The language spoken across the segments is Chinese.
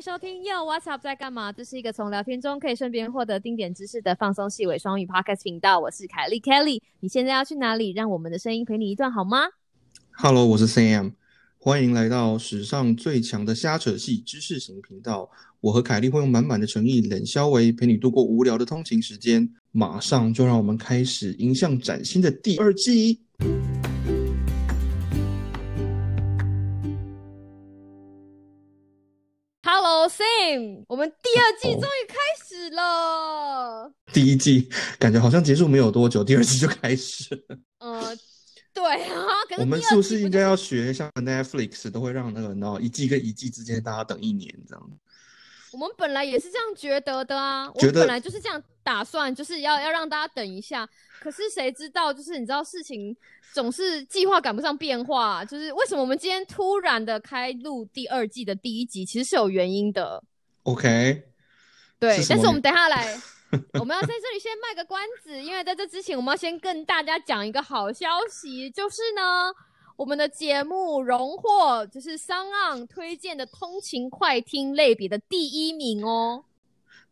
收听 Yo What's Up 在干嘛？这是一个从聊天中可以顺便获得丁点知识的放松细微双语 Podcast 频道。我是凯莉 Kelly，你现在要去哪里？让我们的声音陪你一段好吗？Hello，我是 Sam，欢迎来到史上最强的瞎扯戏知识型频道。我和凯莉会用满满的诚意冷消维，陪你度过无聊的通勤时间。马上就让我们开始迎向崭新的第二季。Sam，我们第二季终于开始了。第一季感觉好像结束没有多久，第二季就开始了。呃，对啊，可是我们是不是应该要学像 Netflix 都会让那个，然后一季跟一季之间大家等一年这样？我们本来也是这样觉得的啊，我们本来就是这样打算，就是要要让大家等一下。可是谁知道，就是你知道事情总是计划赶不上变化，就是为什么我们今天突然的开录第二季的第一集，其实是有原因的。OK，对是，但是我们等下来，我们要在这里先卖个关子，因为在这之前，我们要先跟大家讲一个好消息，就是呢，我们的节目荣获就是商岸推荐的通勤快听类别的第一名哦。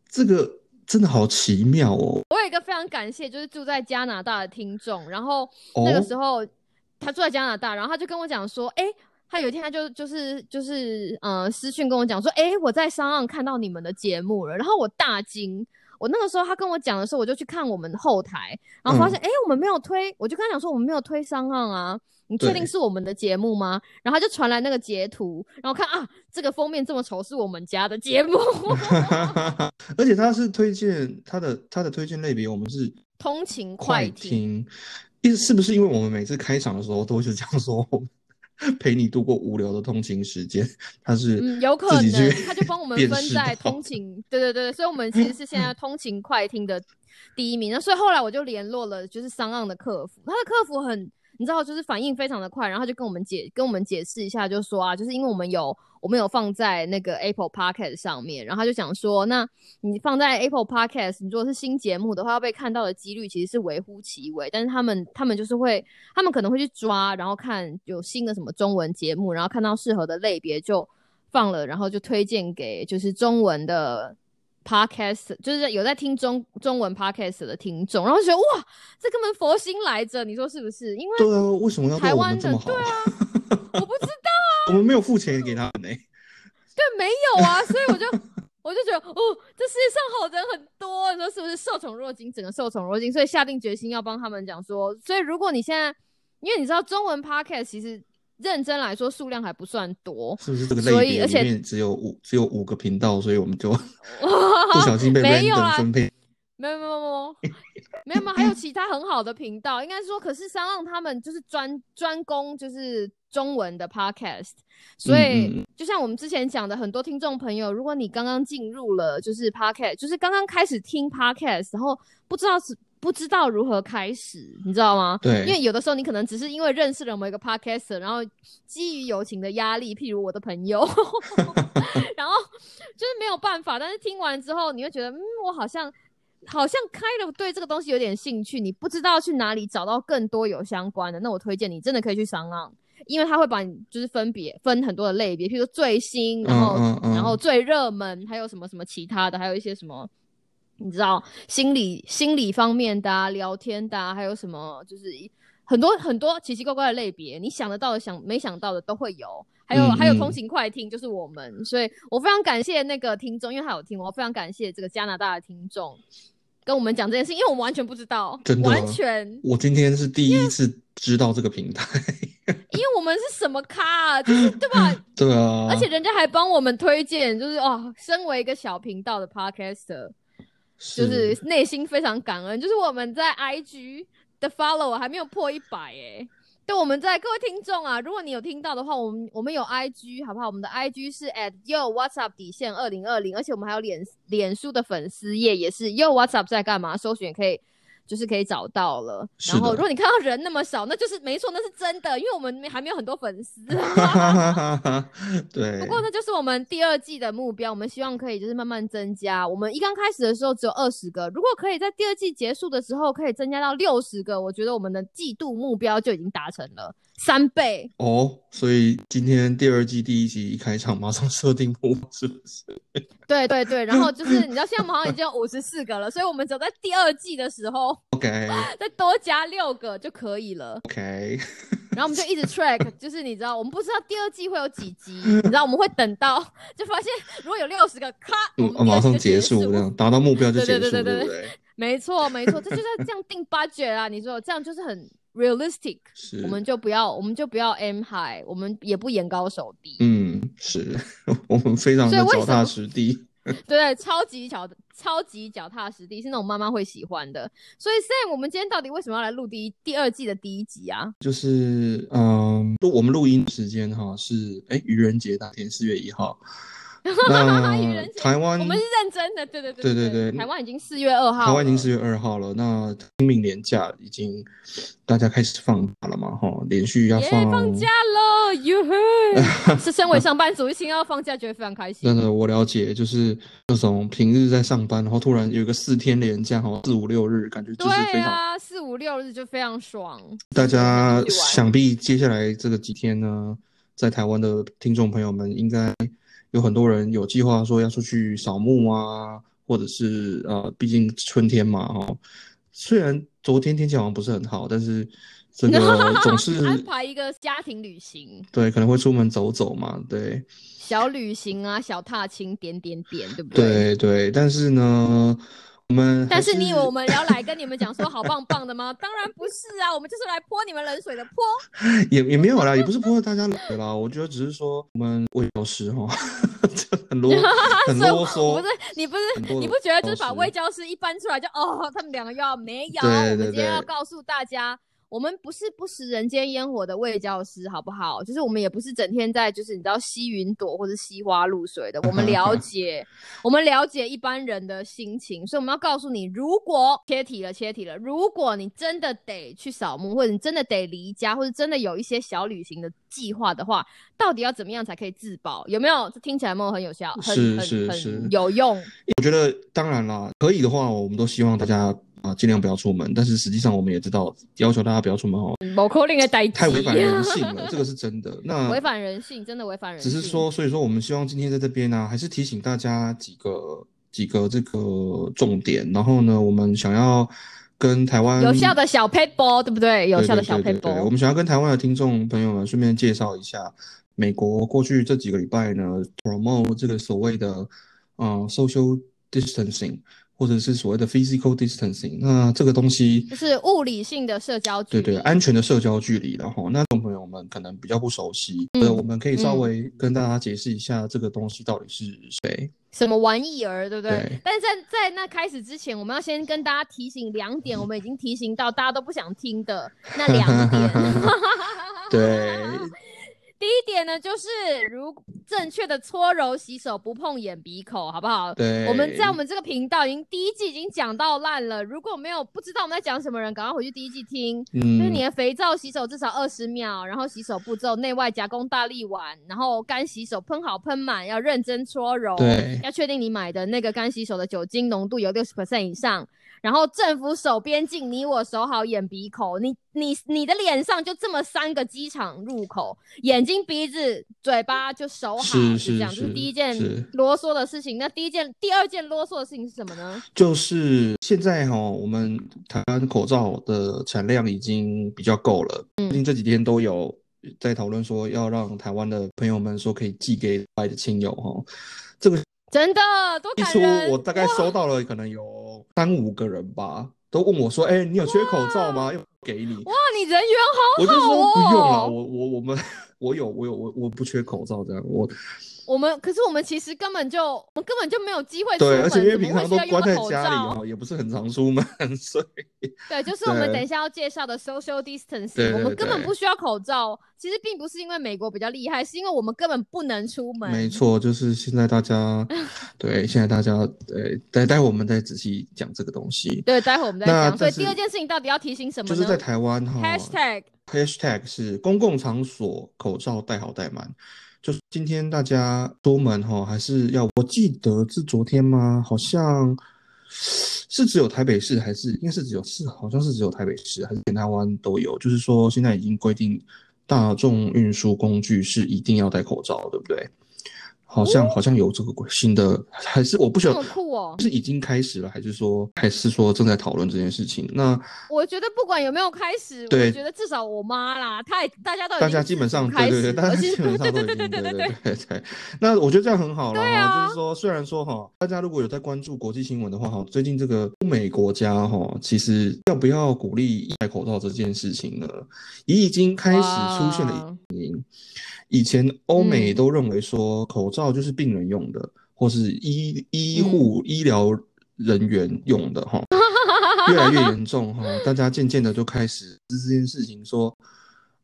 这个真的好奇妙哦。我有一个非常感谢，就是住在加拿大的听众，然后那个哦时候、他住在加拿大，然后他就跟我讲说，哎、他有一天他就就是就是呃私讯跟我讲说，哎、我在商岸看到你们的节目了，然后我大惊。我那个时候他跟我讲的时候，我就去看我们后台，然后发现哎、诶我们没有推，我就跟他讲说我们没有推商岸啊，你确定是我们的节目吗？然后他就传来那个截图，然后看啊，这个封面这么丑，是我们家的节目，而且他是推荐他的他的推荐类别，我们是通勤快。听，意思是不是因为我们每次开场的时候都是这样说，陪你度过无聊的通勤时间，他是嗯，有可能他就帮我们分在通勤，对对对，所以我们其实是现在通勤快听的第一名。那所以后来我就联络了就是商岸的客服，他的客服很你知道就是反应非常的快，然后他就跟我们解跟我们解释一下，就说啊，就是因为我们有我们有放在那个 Apple Podcast 上面，然后他就讲说，那你放在 Apple Podcast，你如果是新节目的话，要被看到的几率其实是微乎其微，但是他们他们就是会，他们可能会去抓，然后看有新的什么中文节目，然后看到适合的类别就放了，然后就推荐给就是中文的 podcast，就是有在听中中文 podcast 的听众，然后就觉得哇，这根本佛心来着，你说是不是？因为对啊，为什么要台湾的？对啊，我不知道啊。我们没有付钱给他们呢、对，没有啊，所以我就我就觉得，哦，这世界上好人很多，你说是不是？受宠若惊，整个受宠若惊，所以下定决心要帮他们讲说，所以如果你现在，因为你知道中文 podcast 其实认真来说数量还不算多，是不是这个所以而且类别里面只有五只有五个频道，所以我们就 不小心被没有分配。没有没有没有没有没有，还有其他很好的频道，应该说，可是三浪他们就是专专攻就是中文的 podcast，所嗯以嗯就像我们之前讲的，很多听众朋友，如果你刚刚进入了就是 podcast，就是刚刚开始听 podcast，然后不知道是不知道如何开始，你知道吗？对因为有的时候你可能只是因为认识了某一个 podcaster，然后基于友情的压力，譬如我的朋友 然后就是没有办法，但是听完之后，你会觉得，嗯，我好像好像开了对这个东西有点兴趣，你不知道去哪里找到更多有相关的，那我推荐你真的可以去商岸，因为他会把你就是分别分很多的类别，譬如说最新，然后、嗯嗯嗯然后最热门，还有什么什么其他的，还有一些什么。你知道心理心理方面的啊，聊天的啊，还有什么就是很多很多奇奇怪怪的类别，你想得到的、想没想到的都会有。还有、嗯还有嗯通勤快听就是我们，所以我非常感谢那个听众，因为他有听，我非常感谢这个加拿大的听众跟我们讲这件事，因为我们完全不知道，真的完全，我今天是第一次知道这个平台，因为我们是什么咖啊，就是对吧？对啊，而且人家还帮我们推荐，就是哦，身为一个小频道的 podcaster，就是内心非常感恩，就是我们在 IG 的 follow 还没有破一百哎。对，我们在各位听众啊，如果你有听到的话，我们我们有 IG 好不好？我们的 IG 是 at yo what's up 底线二零二零，而且我们还有脸脸书的粉丝页也是 yo what's up 在干嘛？搜寻也可以就是可以找到了。然后如果你看到人那么少，那就是没错，那是真的，因为我们没还没有很多粉丝。对不，过那就是我们第二季的目标，我们希望可以就是慢慢增加。我们一刚开始的时候只有二十个，如果可以在第二季结束的时候可以增加到六十个，我觉得我们的季度目标就已经达成了三倍。哦，所以今天第二季第一集一开场马上设定目标，是不是？对对对，然后 就是你知道现在我们好像已经有五十四个了，所以我们只有在第二季的时候 OK 再多加六个就可以了。OK，然后我们就一直 track，就是你知道，我们不知道第二季会有几集，你知道我们会等到就发现如果有六十个，咔，马上结结束，这样达到目标就结束，对对对对不对？没错没错，这就是要这样定 budget 啊！你说这样就是很 realistic，是，我们就不要我们就不要 aim high，我们也不眼高手低，嗯，是我们非常的脚踏实地。对，超级脚超级脚踏实地，是那种妈妈会喜欢的。所以 Sam，我们今天到底为什么要来录第一第二季的第一集啊？就是嗯，录我们录音时间哈是哎愚人节当天四月一号，台湾我们是认真的，对对对对对对台湾已经四月二号，台湾已经四月二号了，那清明年假已经大家开始放假了嘛哈，连续要耶放放假了，哟呵！是身为上班族，一听到放假觉得非常开心。真的，我了解，就是那种平日在上班，然后突然有一个四天连假，哈，四五六日，感觉就是非常。对啊，四五六日就非常爽。大家想必接下来这个几天呢，在台湾的听众朋友们，应该有很多人有计划说要出去扫墓啊，或者是呃，毕竟春天嘛，哈。虽然昨天天气好像不是很好，但是这个 总是安排一个家庭旅行，对，可能会出门走走嘛，对。小旅行啊，小踏青，点点点，对不对对，但是呢，我们但是你以为我们要来跟你们讲说好棒棒的吗？当然不是啊，我们就是来泼你们冷水的泼。也也没有啦，也不是泼大家冷水啦，我觉得只是说我们魏教师哈，就很啰 很所以啰嗦不是，你不是你不觉得就是把魏教师一搬出来就哦，他们两个又要没有？对我们今天要告诉大家。我们不是不食人间烟火的魏教师，好不好？就是我们也不是整天在就是你知道吸云朵或者吸花露水的。我们了 解，我们了解一般人的心情，所以我们要告诉你，如果切题了，切题了，如果你真的得去扫墓，或者你真的得离家，或者真的有一些小旅行的计划的话，到底要怎么样才可以自保？有没有？这听起来有没有很有效？很是很很有用。我觉得当然啦，可以的话，我们都希望大家啊尽量不要出门，但是实际上我们也知道，要求大家不要出门哦，某口令的代太违反人性了，这个是真的。那违反人性，真的违反人性。只是说，所以说我们希望今天在这边呢、还是提醒大家几个几个这个重点，然后呢，我们想要跟台湾有效的小 paper，对不对？有效的小对对对对，我 paper。们想要跟台湾的听众朋友们顺便介绍一下，美国过去这几个礼拜呢，promote 这个所谓的呃 social distancing，或者是所谓的 physical distancing，那这个东西就是物理性的社交距离。对对，安全的社交距离，然后那众朋友们可能比较不熟悉，嗯呃，我们可以稍嗯微跟大家解释一下这个东西到底是谁。什么玩意儿，对不对？对但是在在那开始之前，我们要先跟大家提醒两点，我们已经提醒到大家都不想听的那两点。对，第一点呢，就是如正确的搓揉洗手，不碰眼鼻口，好不好？对我们在我们这个频道已经第一季已经讲到烂了。如果没有不知道我们在讲什么人，赶快回去第一季听。就是你嗯，的肥皂洗手至少二十秒，然后洗手步骤内外夹攻大力丸，然后干洗手喷好喷满，要认真搓揉，对要确定你买的那个干洗手的酒精浓度有六十 percent 以上，然后政府守边境，你我守好眼鼻口，你你你的脸上就这么三个机场入口，眼睛鼻子嘴巴就守好，是是这样，是这是第一件啰嗦的事情。那第一件、第二件啰嗦的事情是什么呢？就是现在哈、我们台湾口罩的产量已经比较够了，最近这几天都有在讨论说要让台湾的朋友们说可以寄给外的亲友哈、这个真的多一出！我大概收到了可能有三五个人吧，都问我说，哎、你有缺口罩吗？要给你。哇，你人缘好我就说不用了，哦我我我们 我有我有我我不缺口罩这样，我我们可是我们其实根本就我们根本就没有机会出对，门，而且因为平常都关在家里也不是很常出门，所以对，就是我们等一下要介绍的 social distancing，对对我们根本不需要口罩。其实并不是因为美国比较厉害，是因为我们根本不能出门。没错，就是现在大家 对，现在大家呃，待待会我们再仔细讲这个东西。对，待会我们再那讲。所以第二件事情到底要提醒什么呢？就是在台湾哈 hashtag hashtag 是公共场所口罩戴好戴满。就是今天大家出门哈，还是要我记得是昨天吗？好像 是只有台北市，还是应该是只有是好像是只有台北市，还是全台湾都有？就是说现在已经规定大众运输工具是一定要戴口罩，对不对？好像好像有这个新的，还是我不晓得！是已经开始了，还是说还是说正在讨论这件事情？那我觉得不管有没有开始，我对觉得至少我妈啦，她也大家都已大家基本上对对对，大家 基本上都已对经对对对对对对对。那我觉得这样很好了就是说虽然说哈，大家如果有在关注国际新闻的话哈，最近这个欧美国家哈，其实要不要鼓励戴口罩这件事情呢，也已经开始出现了哇以前欧美嗯。都认为说口罩就是病人用的，或是医医护、医疗人员用的哈，越来越严重哈，大家渐渐的就开始这件事情说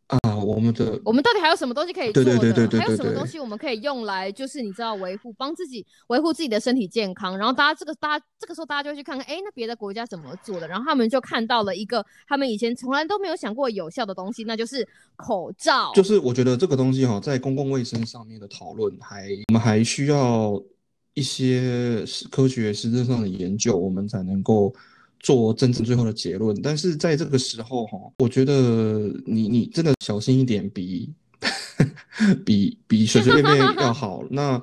啊，我们的我们到底还有什么东西可以做的？对对对对对还有什么东西我们可以用来，就是你知道维护，帮自己维护自己的身体健康。然后大家这个大家这个时候大家就会去看看，哎，那别的国家怎么做的？然后他们就看到了一个他们以前从来都没有想过有效的东西，那就是口罩。就是我觉得这个东西哈，在公共卫生上面的讨论还我们还需要一些科学实证上的研究，我们才能够做真正最后的结论。但是在这个时候哈，我觉得你你真的小心一点比，比比随随便便要好。那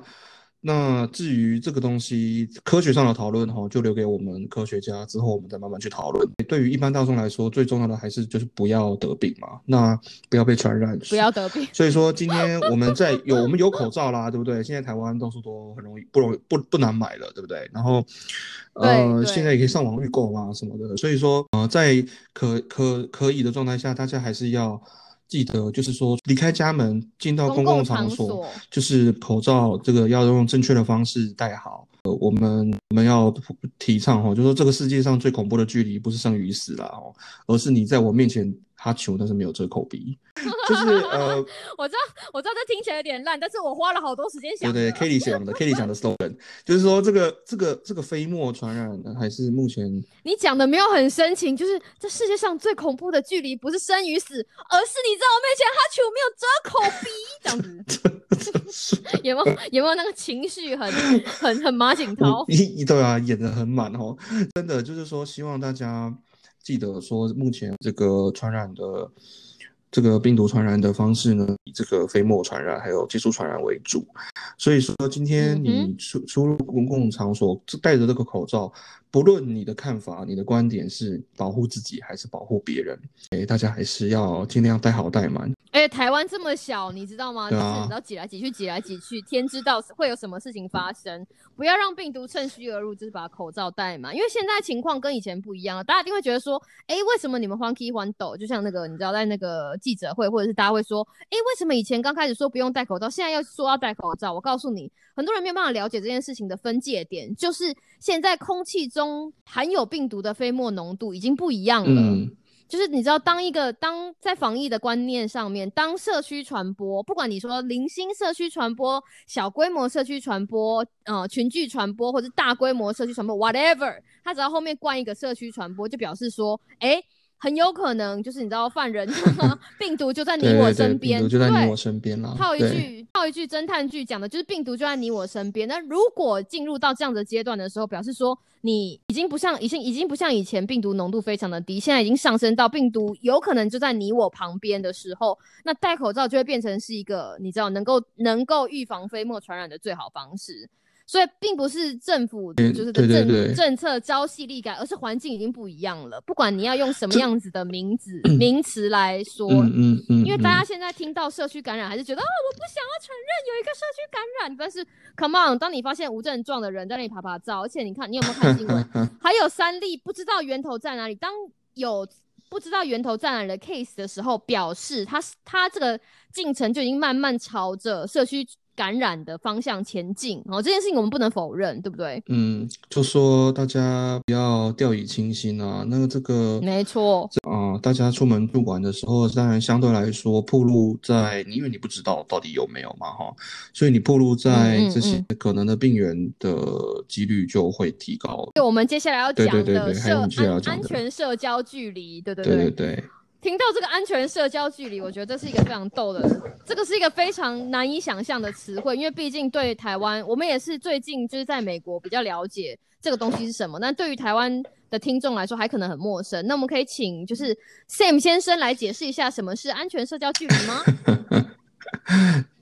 那至于这个东西科学上的讨论哈，就留给我们科学家之后我们再慢慢去讨论。对于一般大众来说，最重要的还是就是不要得病嘛，那不要被传染，不要得病。所以说，今天我们在有我们有口罩啦，对不对？现在台湾到处都很容易，不容易不不难买了，对不对？然后，呃，现在也可以上网预购啊什么的。所以说，呃，在可可可以的状态下，大家还是要记得，就是说离开家门进到公公共共场所，就是口罩这个要用正确的方式戴好。呃，我们我们要提倡哈，就说这个世界上最恐怖的距离不是生与死啦哦，而是你在我面前哈球，但是没有遮口鼻，就是呃。我知道，我知道这听起来有点烂，但是我花了好多时间想的。对对，Kelly 想的，Kelly 想的 slogan 就是说这个这个这个飞沫传染还是目前你讲的没有很深情，就是这世界上最恐怖的距离不是生与死，而是你在我面前哈球没有遮口鼻，这样子 有没有有没有那个情绪很很很马景涛？一对啊，演的很满哦，真的就是说希望大家记得说，目前这个传染的这个病毒传染的方式呢，以这个飞沫传染还有接触传染为主。所以说，今天嗯你出出入公共场所戴着这个口罩，不论你的看法、你的观点是保护自己还是保护别人，哎，大家还是要尽量戴好戴满。台湾这么小，你知道吗？就是你知道挤来挤去，挤来挤去，天知道会有什么事情发生。不要让病毒趁虚而入，就是把口罩戴嘛。因为现在情况跟以前不一样了，大家一定会觉得说，哎，为什么你们欢 key 欢抖？就像那个你知道在那个记者会，或者是大家会说，哎，为什么以前刚开始说不用戴口罩，现在要说要戴口罩？我告诉你，很多人没有办法了解这件事情的分界点，就是现在空气中含有病毒的飞沫浓度已经不一样了。嗯，就是你知道，当一个当在防疫的观念上面，当社区传播，不管你说零星社区传播、小规模社区传播、呃群聚传播，或者大规模社区传播，whatever，它只要后面冠一个社区传播，就表示说，哎、很有可能就是你知道犯人 病毒就在你对对对，我身边，病毒就在对你我身边啦。套一句套一句侦探剧讲的就是病毒就在你我身边。那如果进入到这样的阶段的时候，表示说你已经不像已经已经不像以前病毒浓度非常的低，现在已经上升到病毒有可能就在你我旁边的时候，那戴口罩就会变成是一个你知道能够能够预防飞沫传染的最好方式。所以并不是政府嗯就是的政政策朝夕力改，而是环境已经不一样了。不管你要用什么样子的名字 名词来说，嗯嗯嗯，因为大家嗯现在听到社区感染，还是觉得啊、我不想要承认有一个社区感染。但是，come on，当你发现无症状的人在那里爬爬照，而且你看，你有没有看新闻？还有三例不知道源头在哪里。当有不知道源头在哪里的 case 的时候，表示他他这个进程就已经慢慢朝着社区感染的方向前进。哦，这件事情我们不能否认，对不对？嗯，就说大家不要掉以轻心啊。那个这个没错啊，大家出门不管的时候，当然相对来说，暴露在你因为你不知道到底有没有嘛，哈，所以你暴露在这些可能的病源的几率就会提高。对，我们接下来要讲的社安安全社交距离，对对对对对。听到这个安全社交距离，我觉得这是一个非常逗的，这个是一个非常难以想象的词汇，因为毕竟对台湾，我们也是最近就是在美国比较了解这个东西是什么，但对于台湾的听众来说还可能很陌生。那我们可以请就是 Sam 先生来解释一下什么是安全社交距离吗？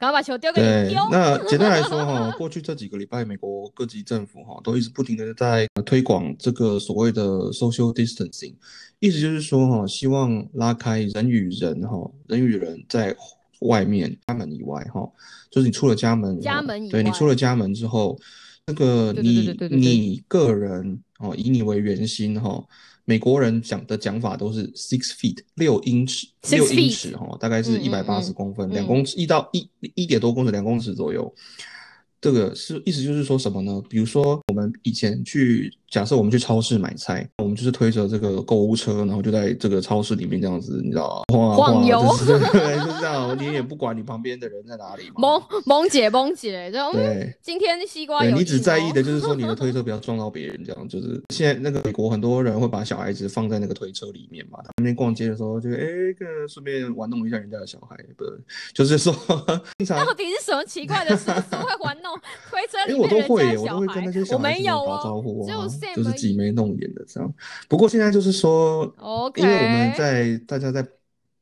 赶快把球丢给你丢。那 简单来说哈，过去这几个礼拜，美国各级政府哈都一直不停的在推广这个所谓的 social distancing，意思就是说哈，希望拉开人与人哈，人与人在外面家门以外哈，就是你出了家门，家门以外对你出了家门之后，那个你你个人哦，以你为圆心哈。美国人讲的讲法都是 six feet 六英尺，六英尺哈，大概是一百八十公分，两公尺一到一一点多公尺，两公尺左右。这个是意思就是说什么呢？比如说我们以前去。假设我们去超市买菜，我们就是推着这个购物车，然后就在这个超市里面这样子，你知道吗？晃悠，对，就是这样。你也不管你旁边的人在哪里。萌萌姐，萌姐，对。今天西瓜有。你只在意的就是说你的推 车不要撞到别人，这样就是。现在那个美国很多人会把小孩子放在那个推车里面嘛，他们逛街的时候就哎，个顺便玩弄一下人家的小孩，不是？就是说，到底是什么奇怪的事会玩弄推车里面人家小孩？我没有打招呼啊。就是挤眉弄眼的这样，不过现在就是说，OK，因为我们在大家在，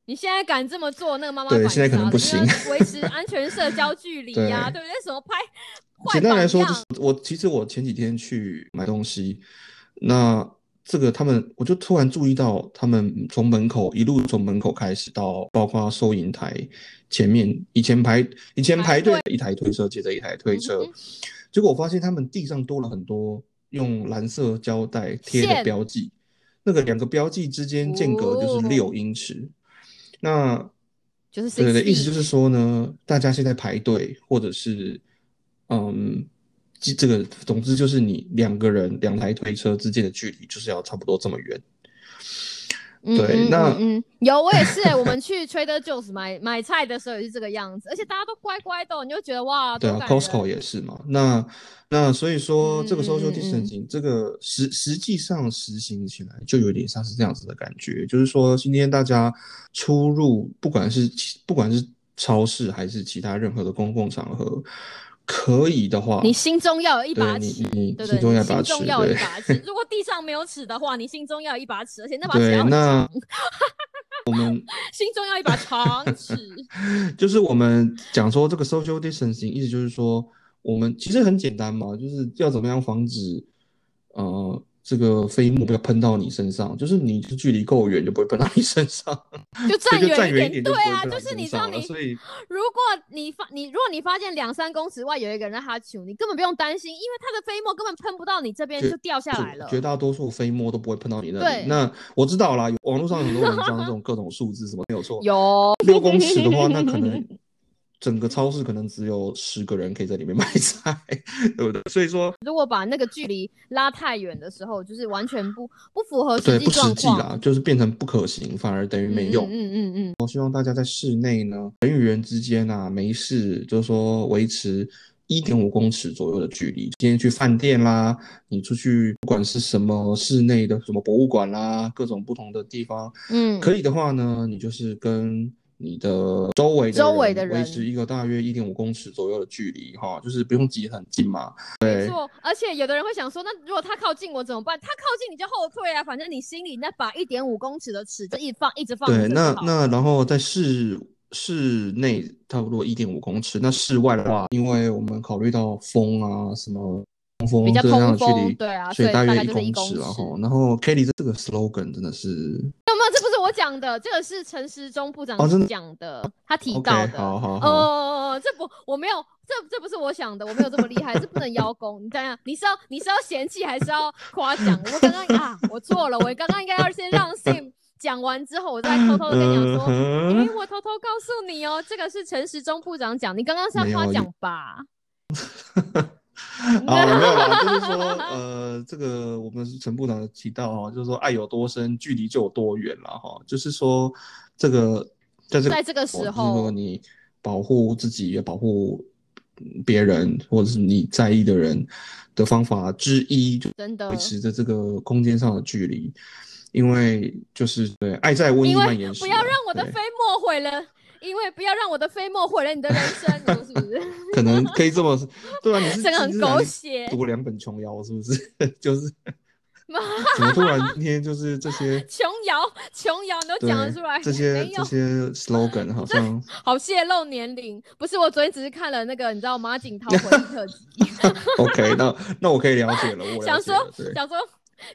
你现在敢这么做，那个妈妈对现在可能不行，维持 安全社交距离呀，对不对？什么拍？简单来说，就是我其实我前几天去买东西，那这个他们我就突然注意到，他们从门口一路从门口开始到包括收银台前面，以前排以前排队一台推车接着一台推车，结果我发现他们地上多了很多。用蓝色胶带贴的标记，那个两个标记之间间隔就是六英尺，那就是对对，意思就是说呢，大家现在排队或者是嗯，这个总之就是你两个人两台推车之间的距离就是要差不多这么远。对，那嗯，有我也是，我们去 Trader Joe's 买买菜的时候也是这个样子，而且大家都乖乖的，你就觉得哇，对啊，Costco 也是嘛。那那所以说这个 social distancing 这个实实际上实行起来就有点像是这样子的感觉，就是说今天大家出入不管是不管是超市还是其他任何的公共场合。可以的话，你心中要有一把尺，对对，心中要一把尺。如果地上没有尺的话，你心中要有一把尺，而且那把尺要那我们 心中要一把长尺。就是我们讲说这个 social distancing，意思就是说，我们其实很简单嘛，就是要怎么样防止，呃。这个飞沫不要喷到你身上，就是你距离够远就不会喷到你身上，就站远一点。对啊，就是你知道你，所以如果你发你如果你发现两三公尺外有一个人在哈球，你根本不用担心，因为他的飞沫根本喷不到你这边就掉下来了。绝大多数飞沫都不会喷到你那里。那我知道啦，网络上很多文章，这种各种数字什么没有错。有六公尺的话，那可能。整个超市可能只有十个人可以在里面 买菜，对不对？所以说，如果把那个距离拉太远的时候，就是完全不不符合实际状况，啦，就是变成不可行，反而等于没用。嗯嗯嗯。我希望大家在室内呢，人与人之间啊，没事，就是说维持一点五公尺左右的距离。今天去饭店啦，你出去不管是什么室内的什么博物馆啦，各种不同的地方，嗯，可以的话呢，你就是跟。你的周围周围的人维持一个大约一点五公尺左右的距离，哈，就是不用挤很近嘛。没错，而且有的人会想说，那如果他靠近我怎么办？他靠近你就后退啊，反正你心里那把一点五公尺的尺就一放一直放。对，那那然后在室室内差不多一点五公尺，那室外的话，因为我们考虑到风啊什么。风比较通风，对啊，所以大约一公尺，然后，然后 Kelly 这个 slogan 真的是有，没有，这我讲的，这个是陈时中部长讲的，他提到的，好好好，哦，这不，我没有，这 这不是我想的，我没有这么厉害，这不能邀功，你想想，你是要你是要嫌弃还是要夸奖？我刚刚啊，我错了，我刚刚应该要先让 Sim。讲完之后，我再偷偷的跟你讲说，嗯哎、哼我偷偷告诉你哦，这个是陈时中部长讲，你刚刚是要夸奖吧？啊，没有啦，就是说，呃，这个我们陈部长提到哈，就是说爱有多深，距离就有多远了哈。就是说，这个在这个在这个时就是候说你保护自己，也保护嗯别人，或者是你在意的人的方法之一，就真的维，持着这个空间上的距离。因为就是对爱在瘟疫蔓延时啊，不要让我的飞沫毁了，因为不要让我的飞沫毁了你的人生，你说是不是？可能可以这么，对啊，你是这个很狗血读两本琼瑶是不是？就是 怎么突然今天就是这些琼瑶，琼瑶你都讲得出来，这些这些 slogan 好像好泄露年龄。不是，我昨天只是看了那个，你知道马景涛回忆特辑，OK，那那我可以了解了，我了想说想说。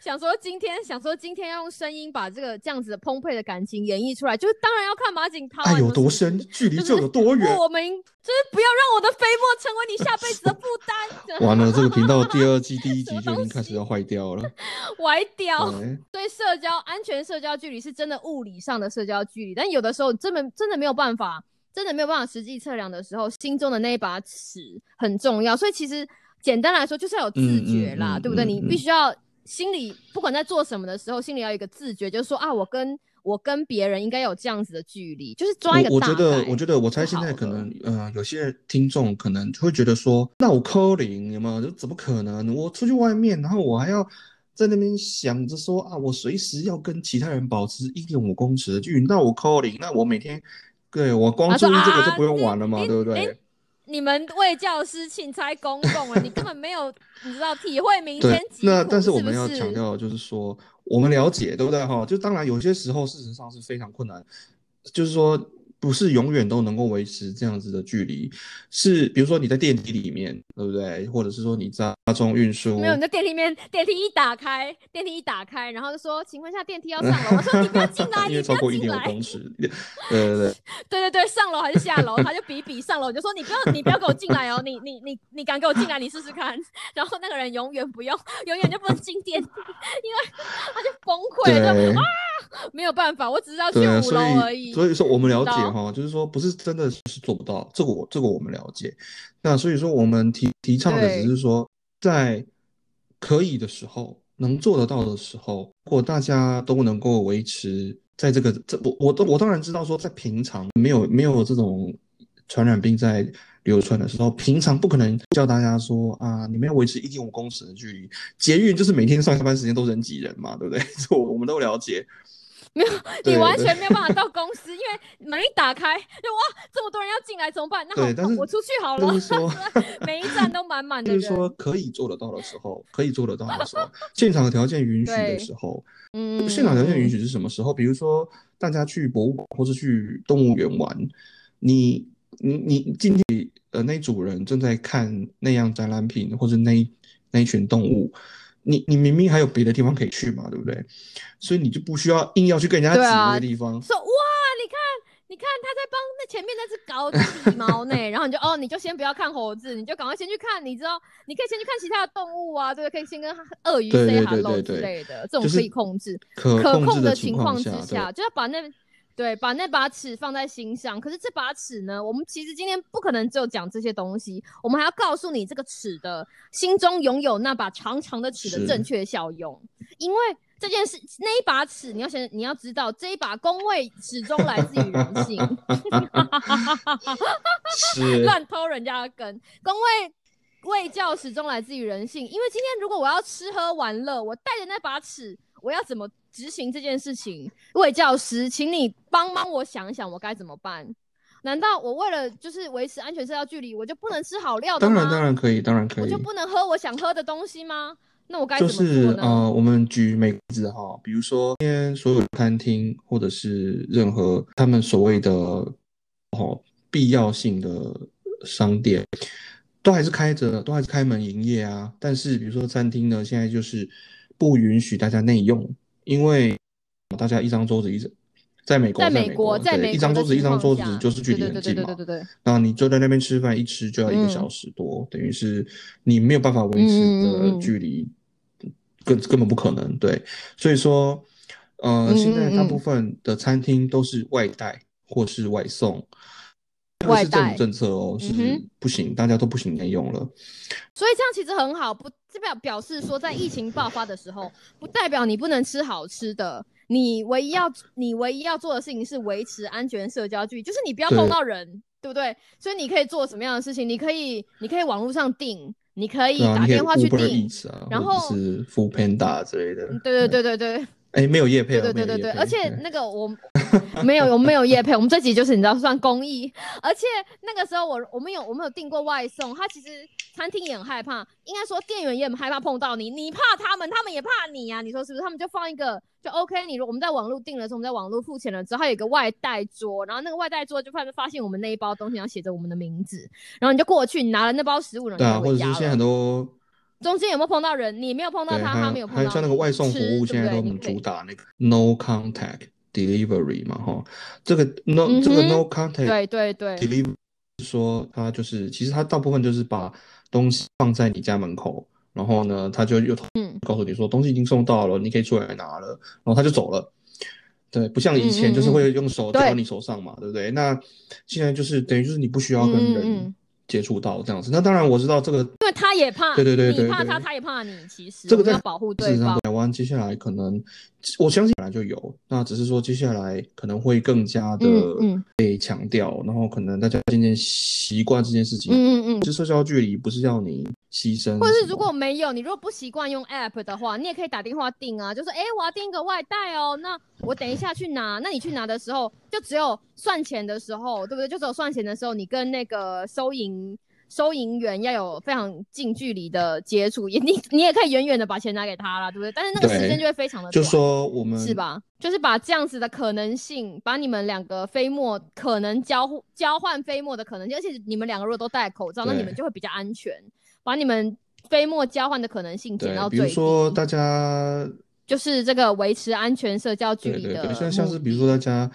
想说今天，想说今天要用声音把这个这样子的澎湃的感情演绎出来，就是当然要看马景涛、啊。爱有多深，距离就有多远。我们就是不要让我的飞沫成为你下辈子的负担。完了，这个频道第二季 第一集就已经开始要坏掉了。歪掉。对，对社交安全社交距离是真的物理上的社交距离，但有的时候真的真的没有办法，真的没有办法实际测量的时候，心中的那一把尺很重要。所以其实简单来说，就是要有自觉啦，嗯嗯嗯对不对？你必须要心里不管在做什么的时候，心里要有一个自觉，就是说啊，我跟我跟别人应该有这样子的距离，就是抓一个大我我觉得，我觉得，我猜现在可能，呃，有些听众可能会觉得说，那我扣零有没有？就怎么可能？我出去外面，然后我还要在那边想着说啊，我随时要跟其他人保持一点五公尺的距离，那我扣零，那我每天，对我光注意这个就啊不用玩了嘛，你对不你对？你们为教师钦差公共了，你根本没有，你知道体会民对间，疾那苦那但是我们要强调的就是说，我们了解，对不对哈？就当然有些时候事实上是非常困难，就是说不是永远都能够维持这样子的距离，是比如说你在电梯里面，对不对？或者是说你在大众运输，没有，你在电梯里面，电梯一打开，电梯一打开，然后就说：“请问一下，电梯要上楼？”我说：“你不要进来，因为你不超过一点。公尺，对对对，”对对 对，上楼还是下楼？他就比比上楼，我就说：“你不要，你不要给我进来哦，你你你你敢给我进来？你试试看。”然后那个人永远不用，永远就不能进电梯，因为他就崩溃了，对就 没有办法，我只知道去五所楼而已。以所以说我们了解哈，就是说不是真的是做不到，这个我这个我们了解。那所以说我们提提倡的只是说，在可以的时候，能做得到的时候，如果大家都能够维持在这个这我我都我当然知道说，在平常没有没有这种传染病在流传的时候，平常不可能叫大家说啊，你们要维持一点五公尺的距离。捷运就是每天上下班时间都人挤人嘛，对不对？这我我们都了解。没有，你完全没有办法到公司，因为门一打开，就哇，这么多人要进来怎么办？那好对，但是我出去好了就。是说。每一站都满满的。就是说，可以做得到的时候，可以做得到的时候，现场条件允许的时候，嗯，现场条件允许是什么时候？比如说，大家去博物馆或是去动物园玩，你你你今天呃那组人正在看那样展览品或者那那一群动物，你你明明还有别的地方可以去嘛，对不对？所以你就不需要硬要去跟人家挤那个地方。说哇，你看，你看他在帮那前面那只狗子理毛呢，然后你就哦，你就先不要看猴子，你就赶快先去看，你知道，你可以先去看其他的动物啊，对不对？可以先跟鳄鱼 say hello 之类的，这种可以控制。可可控制的情况，之下，就要把那对把那把尺放在心上。可是这把尺呢，我们其实今天不可能只有讲这些东西，我们还要告诉你这个尺的心中拥有那把长长的尺的正确效用，因为。这件事，那一把尺，你要先，你要知道，这一把工位始终来自于人性。是 乱偷人家的根。工位位教始终来自于人性，因为今天如果我要吃喝玩乐，我带着那把尺，我要怎么执行这件事情？位教师，请你帮帮我想一想，我该怎么办？难道我为了就是维持安全社交距离，我就不能吃好料的吗？当然当然可以，当然可以我就。不能喝我想喝的东西吗？那我该就怎么做呢？是呃，我们举每个例子哈，比如说今天所有的餐厅或者是任何他们所谓的哦必要性的商店，都还是开着，都还是开门营业啊。但是比如说餐厅呢，现在就是不允许大家内用，因为大家一张桌子一张，在美国，在美美国，在对美国的一张桌子一张桌子下就是距离对对对很近嘛。对对对对。那你坐在那边吃饭，一吃就要一个嗯。小时多，等于是你没有办法维持的距离，根根本不可能。对，所以说，呃，嗯现在大嗯。部分的餐厅都是外带或是外送，是政府政策哦，是不行，大家都不行内用了。所以这样其实很好，不这表表示说，在疫情爆发的时候，不代表你不能吃好吃的。你唯一要你唯一要做的事情是维持安全社交距离，就是你不要碰到人，对不对？所以你可以做什么样的事情？你可以你可以网络上订，你可以打电话去订。然后是 Food Panda 之类的。嗯对对对对对哎，没有叶配啊，对对对对而且那个我没有我们没有叶配，我们这集就是你知道算公益，而且那个时候我我们有我们有订过外送，他其实餐厅也很害怕，应该说店员也很害怕碰到你，你怕他们，他们也怕你呀、你说是不是？他们就放一个就 OK，你如我们在网络订了之后，我们在网络付钱了之后，还有一个外带桌，然后那个外带桌就发发现我们那一包东西上写着我们的名字，然后你就过去，你拿了那包食物，然后对啊，或者是现在很。多中间有没有碰到人？你没有碰到对，他，他没有碰到还有像那个外送服务？现在都很主打那个 no contact delivery 嘛，哈，这个 no 嗯这个 no contact 对对对，delivery 说他就是其实他大部分就是把东西放在你家门口，然后呢，他就又嗯告诉你说东西已经送到了，你可以出来拿了，然后他就走了。对，不像以前就是嗯会用手交对到你手上嘛，对不对？那现在就是等于就是你不需要跟人嗯接触到这样子。那当然我知道这个因为他也怕，对对对对你怕他，他也怕你。其实这个在保护事实上，对方。台湾接下来可能，我相信本来就有，那只是说接下来可能会更加的被强调，然后可能大家渐渐习惯这件事情。嗯嗯嗯。就社交距离，不是要你牺牲，或者是如果没有，你如果不习惯用 app 的话，你也可以打电话订啊，就说哎、诶我要订一个外带哦，那我等一下去拿。那你去拿的时候，就只有算钱的时候，对不对？就只有算钱的时候，你跟那个收银收银员要有非常近距离的接触，也你你也可以远远的把钱拿给他啦，对不对？但是那个时对间就会非常的就短。说我们是？吧？就是把这样子的可能性，把你们两个飞沫可能交互交换飞沫的可能性，而且你们两个如果都戴口罩，那你对们就会比较安全，把你们飞沫交换的可能性减对，比如到最低。说大家就是这个维持安全社交距离的对对对，像像是比如说大家，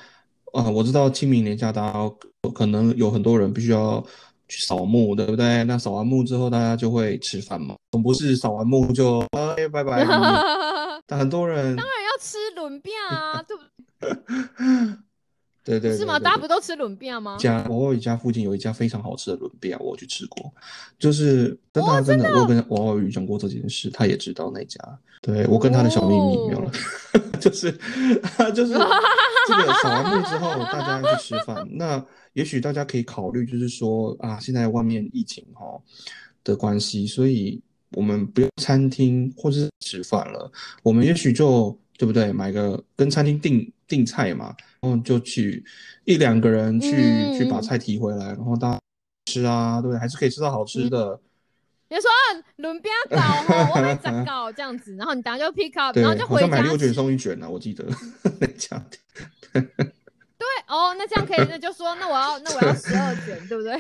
啊，我知道清明年假大家可能有很多人必须要去扫墓，对不对？那扫完墓之后，大家就会吃饭嘛，总不是扫完墓就哎拜拜。当 但很多人当然要吃轮便啊，对不 对对是吗？对对对大家不都吃轮饼吗？家我家附近有一家非常好吃的轮饼，我去吃过，就是真的啊、哦真的，我跟王浩宇讲过这件事，他也知道那家，对我跟他的小秘密没有了，就是就 是这个扫完墓之后，大家要去吃饭，那也许大家可以考虑，就是说啊，现在外面疫情哈的关系，所以我们不用餐厅或者是吃饭了，我们也许就对不对，买个跟餐厅订订菜嘛，然后就去一两个人去、嗯去把菜提回来，然后大家吃啊，对不对？还是可以吃到好吃的。你就说啊，轮变搞哦，我们怎搞这样子，然后你等下就 pick up，然后就，好回家像买六卷吃送一卷呢、我记得那家店。对哦，那这样可以，那就说那我要那我要十二卷，对不对？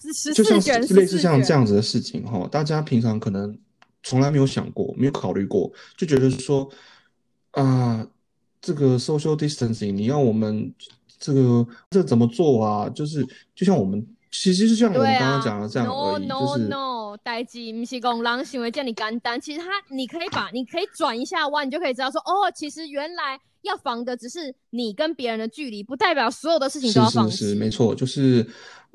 是 十四卷，是类似14卷像这样子的事情哈，大家平常可能从来没有想过，没有考虑过，就觉得说啊，这个 social distancing，你要我们这个这怎么做啊？就是就像我们其实就像我们刚刚讲的这样 no 而已，no 就是 no，代际不是讲人行为叫你干单，其实他你可以把你可以转一下弯，你就可以知道说，哦，其实原来要防的只是你跟别人的距离，不代表所有的事情都要放弃。是是是，没错，就是，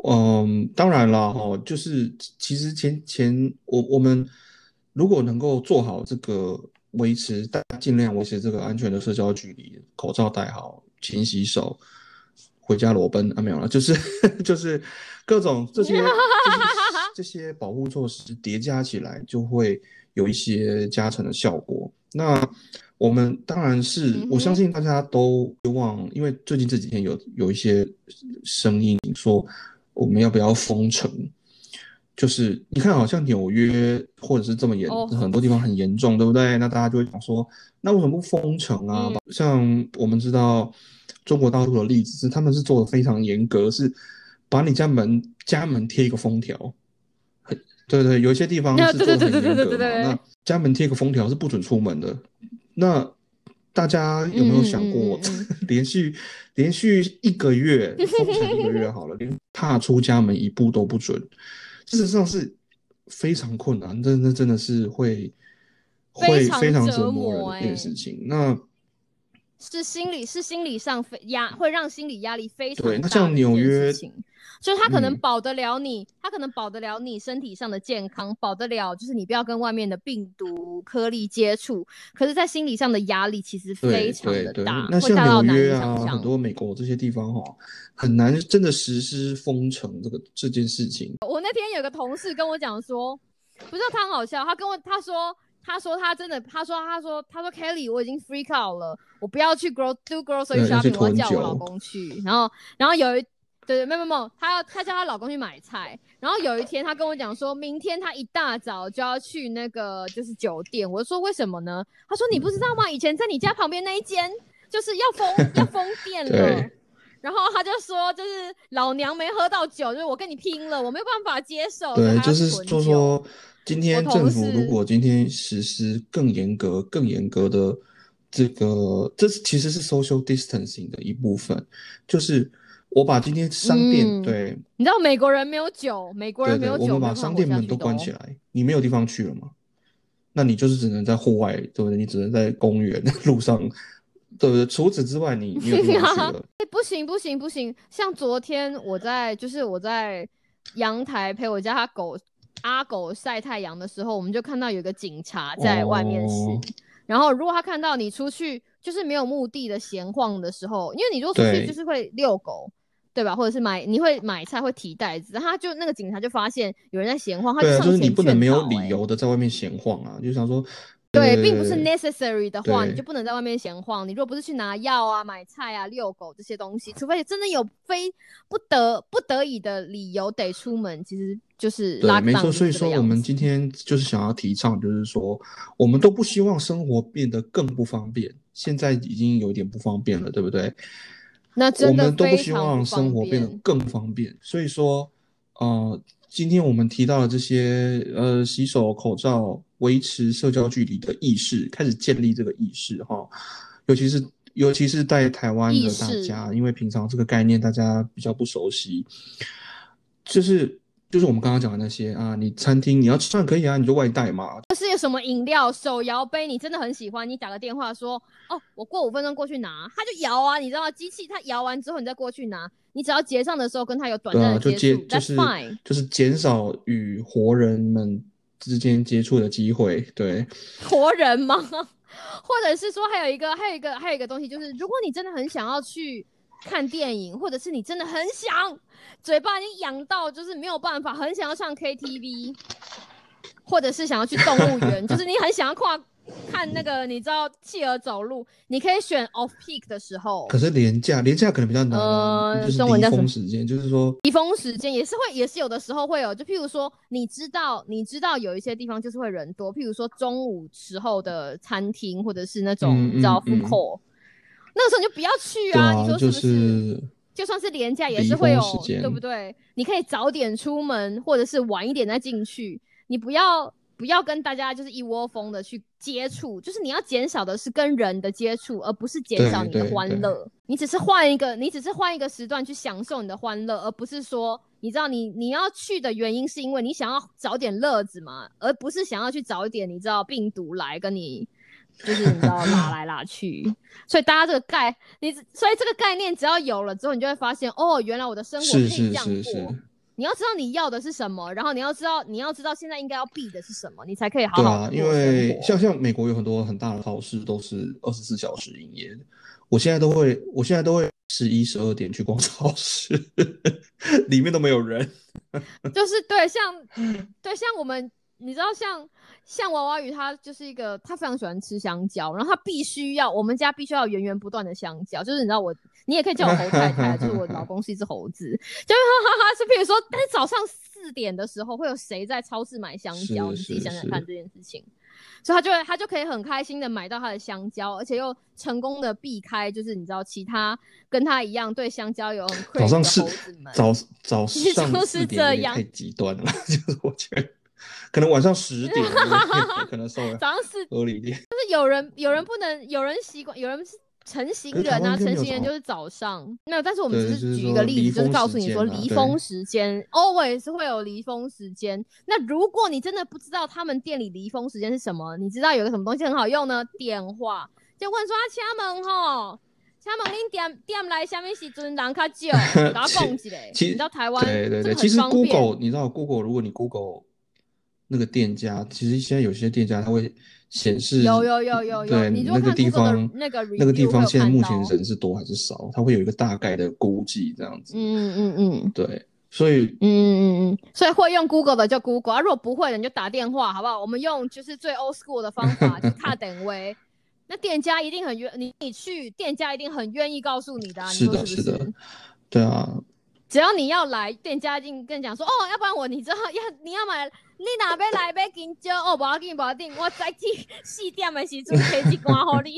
嗯，当然了，哈，就是其实前前我我们如果能够做好这个维持，大家尽量维持这个安全的社交距离，口罩戴好，勤洗手，回家裸奔啊，没有了，就是 就是各种这些这些保护措施叠加起来，就会有一些加成的效果。那我们当然是，嗯我相信大家都希望，因为最近这几天有有一些声音说，我们要不要封城？就是你看，好像纽约或者是这么严，哦很多地方很严重，对不对？那大家就会想说，那为什么不封城啊？嗯像我们知道中国大陆的例子是，他们是做的非常严格，是把你家门家门贴一个封条，很对对，有一些地方啊是做的很严格嘛。对对对对那家门贴一个封条是不准出门的。那大家有没有想过 连续连续一个月封城一个月好了，连踏出家门一步都不准，事实上是非常困难，真的真的是会会非常折折磨人的一件欸事情。那是心理是心理上非压，会让心理压力非常对那大的一像纽约情，就是他可能嗯保得了你，他可能保得了你身体上的健康，保得了就是你不要跟外面的病毒颗粒接触，可是，在心理上的压力其实非对常对对，的大，那会大到难以像纽约啊，很。多美国这些地方哈、很难真的实施封城这个这件事情。我那天有个同事跟我讲说，不是他很好笑，他跟我他说他说他真的他说他说他说 Kelly 我已经 freak out 了，我不要去 gro do grocery shopping，我要叫我老公去，然后然后有一对对没有没有没有，他要他叫他老公去买菜，然后有一天他跟我讲说，明天他一大早就要去那个就是酒店，我就说为什么呢？他说你不知道吗？以前在你家旁边那一间就是要封 要封店了。然后他就说，就是老娘没喝到酒，就是我跟你拼了，我没有办法接受。对，就是就说，今天政府如果今天实施更严格、更严格的这个，这是其实是 social distancing 的一部分，就是我把今天商店、嗯对你知道美国人没有酒，美国人没有酒，我们把商店门都关起来，你没有地方去了吗？那你就是只能在户外，对不对？你只能在公园路上，对不对？除此之外，你你有地方去了。哎，不行不行不行！像昨天我在就是我在阳台陪我家狗阿狗晒太阳的时候，我们就看到有个警察在外面是。哦然后如果他看到你出去就是没有目的的闲晃的时候，因为你如果出去就是会遛狗。对吧？或者是买，你会买菜会提袋子，然后他就那个警察就发现有人在闲晃，他就对啊，上就是你不能没有理由的在外面闲晃啊，就想说，对，对并不是对 necessary 的话，你就不能在外面闲晃。你如果不是去拿药啊、买菜啊、遛狗这些东西，除非真的有非不得不得已的理由得出门，其实就是对没错。所以说，我们今天就是想要提倡，就是说，我们都不希望生活变得更不方便。现在已经有点不方便了，对不对？那真的们都不非希望生活变得。更方便。所以说，呃，今天我们提到的这些，呃，洗手、口罩、维持社交距离的意识，开始建立这个意识哈，尤其是。尤其是在台湾的大家，因为平常这个概念大家比较不熟悉，就是就是我们刚刚讲的那些啊，你餐厅你要吃饭可以啊，你就外带嘛，就是有什么饮料手摇杯，你真的很喜欢，你打个电话说，哦，我过五分钟过去拿，他就摇啊，你知道吗？机器它摇完之后，你再过去拿，你只要结账的时候跟他有短暂的接触、接就 a t 是 fine。就是减少与活人们之间接触的机会，对。活人吗？或者是说还有一个还有一个还有一个东西，就是如果你真的很想要去看电影，或者是你真的很想，嘴巴已经痒到就是没有办法，很想要上 KTV，或者是想要去动物园，就是你很想要跨看那个你知道企鹅走路，你可以选 off peak 的时候。可是廉价，廉价可能比较难啊，呃就是离中文叫什么峰时间，就是说，低峰时间也是会，也是有的时候会有，就譬如说，你知道，你知道有一些地方就是会人多，譬如说中午时候的餐厅，或者是那种、嗯你知道嗯 food court，、那个时候你就不要去对啊，你说是不是？是就算是廉价也是会有对不对？你可以早点出门，或者是晚一点再进去，你不要不要跟大家就是一窝蜂的去接触，就是你要减少的是跟人的接触，而不是减少你的欢乐。你只是换一个，你只是换一个时段去享受你的欢乐，而不是说，你知道你你要去的原因是因为你想要找点乐子嘛，而不是想要去找一点你知道病毒来跟你。就是你知道拉来拉去，所以大家这个概，你所以这个概念只要有了之后，你就会发现哦，原来我的生活可以是是这样过。是是，你要知道你要的是什么，然后你要知道你要知道现在应该要避的是什么，你才可以好好对啊，因。为像像美国有很多很大的超市都是二十四小时营业的，我现在都会，我现在都会十一十二点去逛 超市，里面都没有人。就是对，像对像我们，你知道像像娃娃鱼，它就是一个它非常喜欢吃香蕉，然后它必须要我们家必须要源源不断的香蕉，就是你知道我，你也可以叫我猴太太，就是我老公是一只猴子，就是哈哈哈，是比如说，但是早上四点的时候会有谁在超市买香蕉？你自己想想看这件事情。所以他就会他就可以很开心的买到他的香蕉，而且又成功的避开，就是你知道其他跟他一样对香蕉有很早上四。早早上就是四点这样太极端了，就是我觉得可能晚上十 点可能稍微早上四合理一点。就是有人有人不能，有人习惯，有人是成型人啊，成型人就是早上没有，但是我们对只是举一个例子，就是告诉你说离峰时间 always 会有离峰时间。那如果你真的不知道他们店里离峰时间是什么，你知道有个什么东西很好用呢？电话。就问说啊，请问吼，请问恁店店来什么时阵人较少？给 我讲一下。其实你知道台湾对对对，其实 Google 你知道 Google，如果你 Google 那个店家，其实现在有些店家它会显示有有有有有对你如果看那个地方那个那个地方现在目前人是多还是少，他会有一个大概的估计这样子。嗯嗯嗯对，所以嗯嗯嗯，所以会用 Google 的就 Google，啊，如果不会的你就打电话，好不好？我们用就是最 old school 的方法，就是卡等位。那店家一定很愿你你去，店家一定很愿意告诉你的、是的，是的，对啊，只要你要来，店家一定跟你讲说，哦，要不然我你知道要你要买，你哪要来要紧招哦，不要紧不要紧，我早起四点的时阵提一罐给你。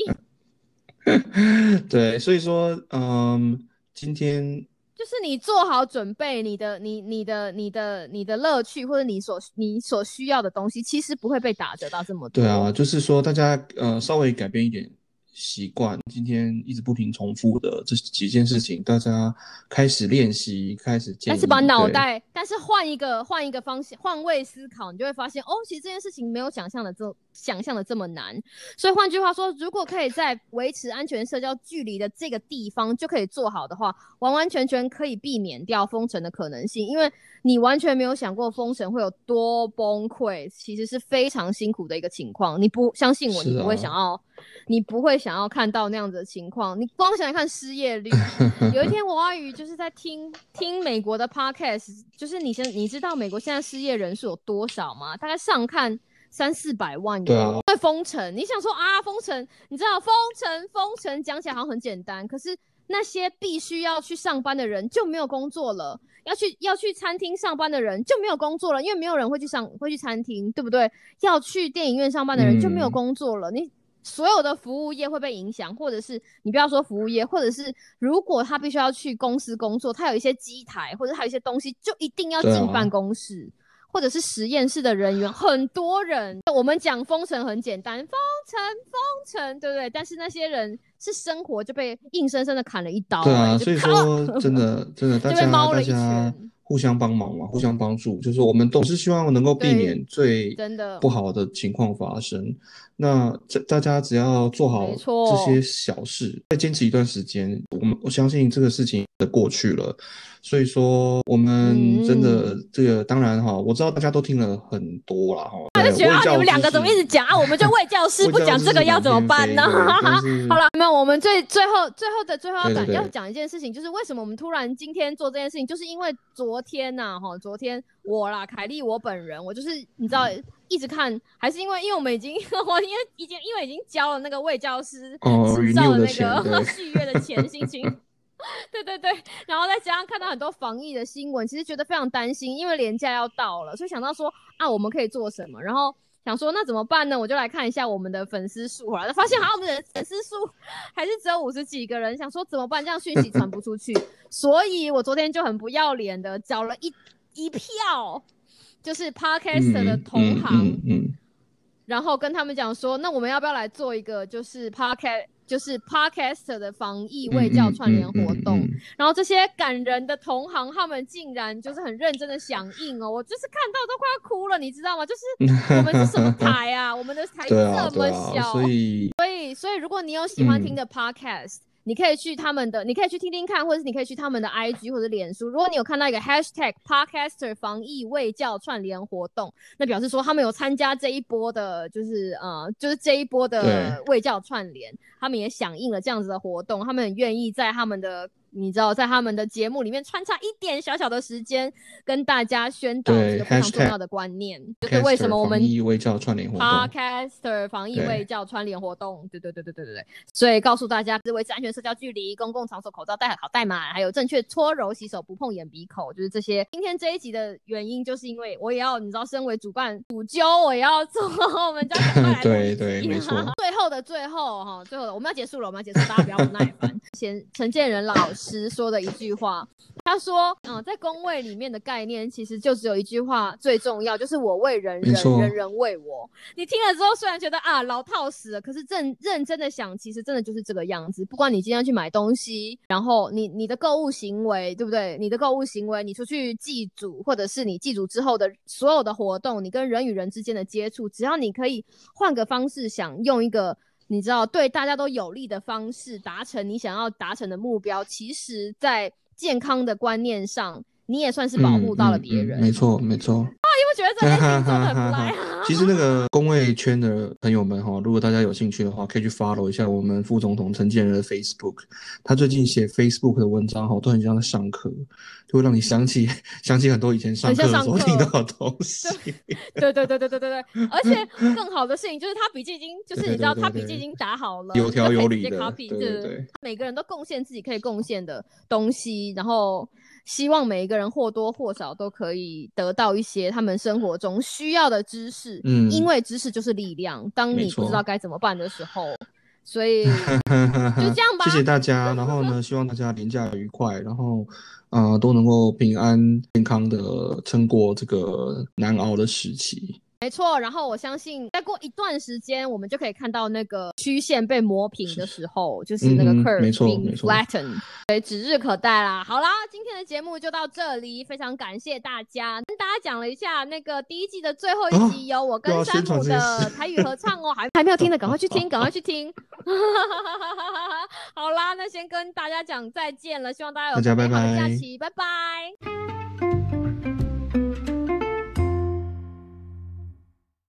对，所以说，嗯，今天就是你做好准备，你的、你、你的、你的、你的乐趣，或者你所你所需要的东西，其实不会被打折到这么多。对啊，就是说大家呃稍微改变一点习惯，今天一直不停重复的这几件事情，大家开始练习，开始建但是把脑袋，但是换一个换一个方向，换位思考，你就会发现，哦，其实这件事情没有想象的这想象的这么难。所以换句话说，如果可以在维持安全社交距离的这个地方就可以做好的话，完完全全可以避免掉封城的可能性，因为你完全没有想过封城会有多崩溃，其实是非常辛苦的一个情况。你不相信我，你不会啊想要，你不会想要看到那样子的情况。你光想想看失业率，有一天我阿宇就是在听听美国的 podcast，就是你先你知道美国现在失业人数有多少吗？大概上看三四百万有。对啊会封城，你想说啊，封城，你知道封城封城讲起来好像很简单，可是那些必须要去上班的人就没有工作了，要去要去餐厅上班的人就没有工作了，因为没有人会去上会去餐厅，对不对？要去电影院上班的人就没有嗯工作了，你。所有的服务业会被影响，或者是你不要说服务业，或者是如果他必须要去公司工作，他有一些机台或者他有一些东西，就一定要进办公室。或者是实验室的人员，很多人。我们讲封城很简单，封城封城，对不对？但是那些人是生活就被硬生生的砍了一刀、对啊，所以说真的 真的，大家一家互相帮忙嘛，互相帮助，就是我们都是希望能够避免最真的不好的情况发生。那这大家只要做好这些小事，再坚持一段时间，我们我相信这个事情的过去了。所以说，我们真的这个当然哈，我知道大家都听了很多了哈。对他就觉得啊，你们两个怎么一直讲啊？我们就卫教师 不讲这个要怎么办呢？好好了，没有，我们最最后最后的最后要讲要讲一件事情，就是为什么我们突然今天做这件事情，就是因为昨天呐、哈，昨天我啦，凯莉我本人，我就是你知道一直看，还是因为因为我们已经 我因为已经因为已经交了那个魏教师哦执照的那个 续约的钱，心情。对对对，然后再加上看到很多防疫的新闻，其实觉得非常担心，因为年假要到了，所以想到说啊，我们可以做什么？然后想说那怎么办呢？我就来看一下我们的粉丝数，后来发现好像我们的粉丝数还是只有五十几个人，想说怎么办？这样讯息传不出去，所以我昨天就很不要脸的找了一一票，就是 Podcast 的同行，嗯嗯然后跟他们讲说，那我们要不要来做一个就是 podcast，就是 podcast 的防疫卫教串联活动？然后这些感人的同行，他们竟然就是很认真的响应哦，我就是看到都快要哭了，你知道吗？就是 我们是什么台啊？我们的台这么小，所以所以，所以如果你有喜欢嗯听的 podcast，、你可以去他们的，你可以去听听看，或者是你可以去他们的 IG 或者脸书。如果你有看到一个 hashtag podcaster 防疫卫教串联活动，那表示说他们有参加这一波的，就是呃，就是这一波的卫教串联，他们也响应了这样子的活动，他们很愿意在他们的。你知道，在他们的节目里面穿插一点小小的时间，跟大家宣导对这个非常重要的观念，就是为什么我们防疫卫教串联活动，Podcaster 防疫对卫教串联活动，对对对对对对对，所以告诉大家维持安全社交距离，公共场所口罩戴好戴满，还有正确搓揉洗手，不碰眼鼻口，就是这些。今天这一集的原因，就是因为我也要，你知道，身为主办主揪，我也要做，我们就要赶快来对对没错 最后的最后哈，最后的我们要结束了，我们要结束，大家不要不耐烦。先陈建仁老师说的一句话，他说：“嗯，在工位里面的概念其实就只有一句话最重要，就是我为人人，人人为我。你听了之后，虽然觉得啊老套死了，可是正认真的想，其实真的就是这个样子。不管你今天去买东西，然后你你的购物行为，对不对？你的购物行为，你出去祭祖，或者是你祭祖之后的所有的活动，你跟人与人之间的接触，只要你可以换个方式想，用一个你知道对大家都有利的方式达成你想要达成的目标，其实在健康的观念上，你也算是保护到了别人。嗯嗯嗯没错，没错。啊你不觉得这件事情做的很 不赖啊？其实那个工位圈的朋友们哈，如果大家有兴趣的话，可以去 follow 一下我们副总统陈建仁的 Facebook。他最近写 Facebook 的文章哈，都很像在上课，就会让你想起 想起很多以前上课的时候听到的东西。对对对对对对对，而且更好的事情就是他笔记已经就是你知道他笔记已经打好了，有条有理的。对对对，每个人都贡献自己可以贡献的东西，然后。希望每一个人或多或少都可以得到一些他们生活中需要的知识，嗯，因为知识就是力量。当你不知道该怎么办的时候，所以 就这样吧。谢谢大家，然后呢，希望大家年假愉快，然后啊都能够平安健康的撑过这个难熬的时期。没错，然后我相信再过一段时间，我们就可以看到那个曲线被磨平的时候，就是那个 curve being flattened，对，指日可待啦。好啦，今天的节目就到这里，非常感谢大家，跟大家讲了一下那个第一季的最后一集有我跟山姆的台语合唱哦，还 还没有听的赶快去听，赶快去听。好啦，那先跟大家讲再见了，希望大家有美好的假期，拜拜。